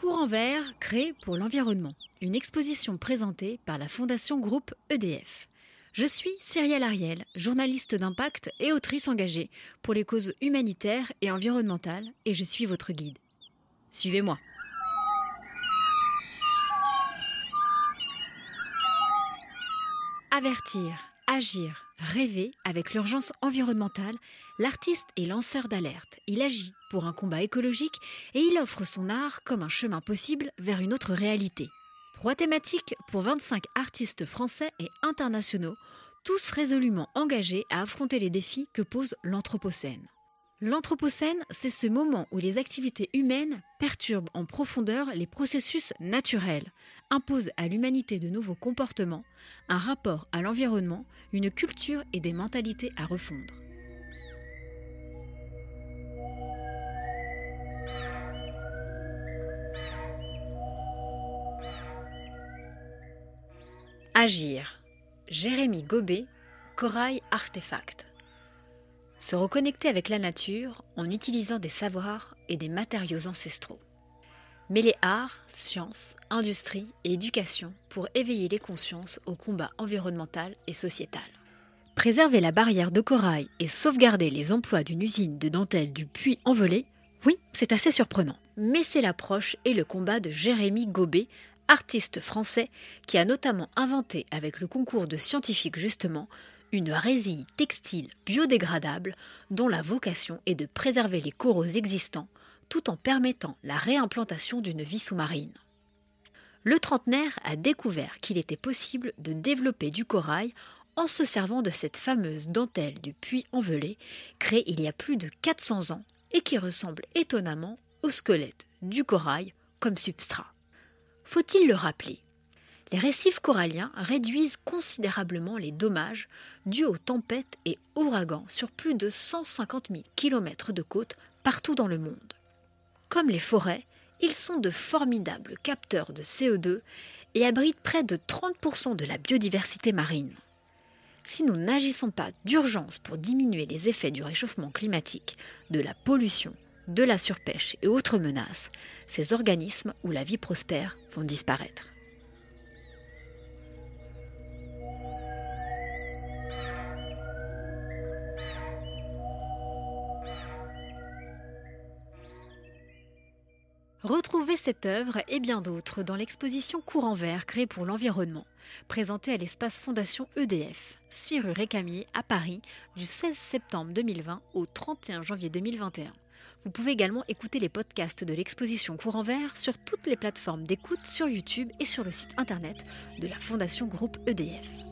Courant vert créé pour l'environnement. Une exposition présentée par la Fondation Groupe EDF. Je suis Cyrielle Ariel, journaliste d'impact et autrice engagée pour les causes humanitaires et environnementales, et je suis votre guide. Suivez-moi. Avertir, agir, rêver avec l'urgence environnementale, l'artiste est lanceur d'alerte. Il agit pour un combat écologique et il offre son art comme un chemin possible vers une autre réalité. Trois thématiques pour 25 artistes français et internationaux, tous résolument engagés à affronter les défis que pose l'Anthropocène. L'Anthropocène, c'est ce moment où les activités humaines perturbent en profondeur les processus naturels, imposent à l'humanité de nouveaux comportements, un rapport à l'environnement, une culture et des mentalités à refondre. Agir. Jérémy Gobet, Corail Artefact. Se reconnecter avec la nature en utilisant des savoirs et des matériaux ancestraux. Mêler art, science, industrie et éducation pour éveiller les consciences au combat environnemental et sociétal. Préserver la barrière de corail et sauvegarder les emplois d'une usine de dentelle du Puy-en-Velay, oui, c'est assez surprenant. Mais c'est l'approche et le combat de Jérémy Gobet, artiste français qui a notamment inventé avec le concours de scientifiques justement une résille textile biodégradable dont la vocation est de préserver les coraux existants tout en permettant la réimplantation d'une vie sous-marine. Le trentenaire a découvert qu'il était possible de développer du corail en se servant de cette fameuse dentelle du puits envelé créée il y a plus de 400 ans et qui ressemble étonnamment au squelette du corail comme substrat. Faut-il le rappeler? Les récifs coralliens réduisent considérablement les dommages dus aux tempêtes et ouragans sur plus de 150 000 km de côte partout dans le monde. Comme les forêts, ils sont de formidables capteurs de CO2 et abritent près de 30% de la biodiversité marine. Si nous n'agissons pas d'urgence pour diminuer les effets du réchauffement climatique, de la pollution de la surpêche et autres menaces, ces organismes où la vie prospère vont disparaître. Retrouvez cette œuvre et bien d'autres dans l'exposition Courant Vert créée pour l'environnement, présentée à l'espace Fondation EDF, 6 rue Récamier à Paris, du 16 septembre 2020 au 31 janvier 2021. Vous pouvez également écouter les podcasts de l'exposition Courant Vert sur toutes les plateformes d'écoute sur YouTube et sur le site internet de la Fondation Groupe EDF.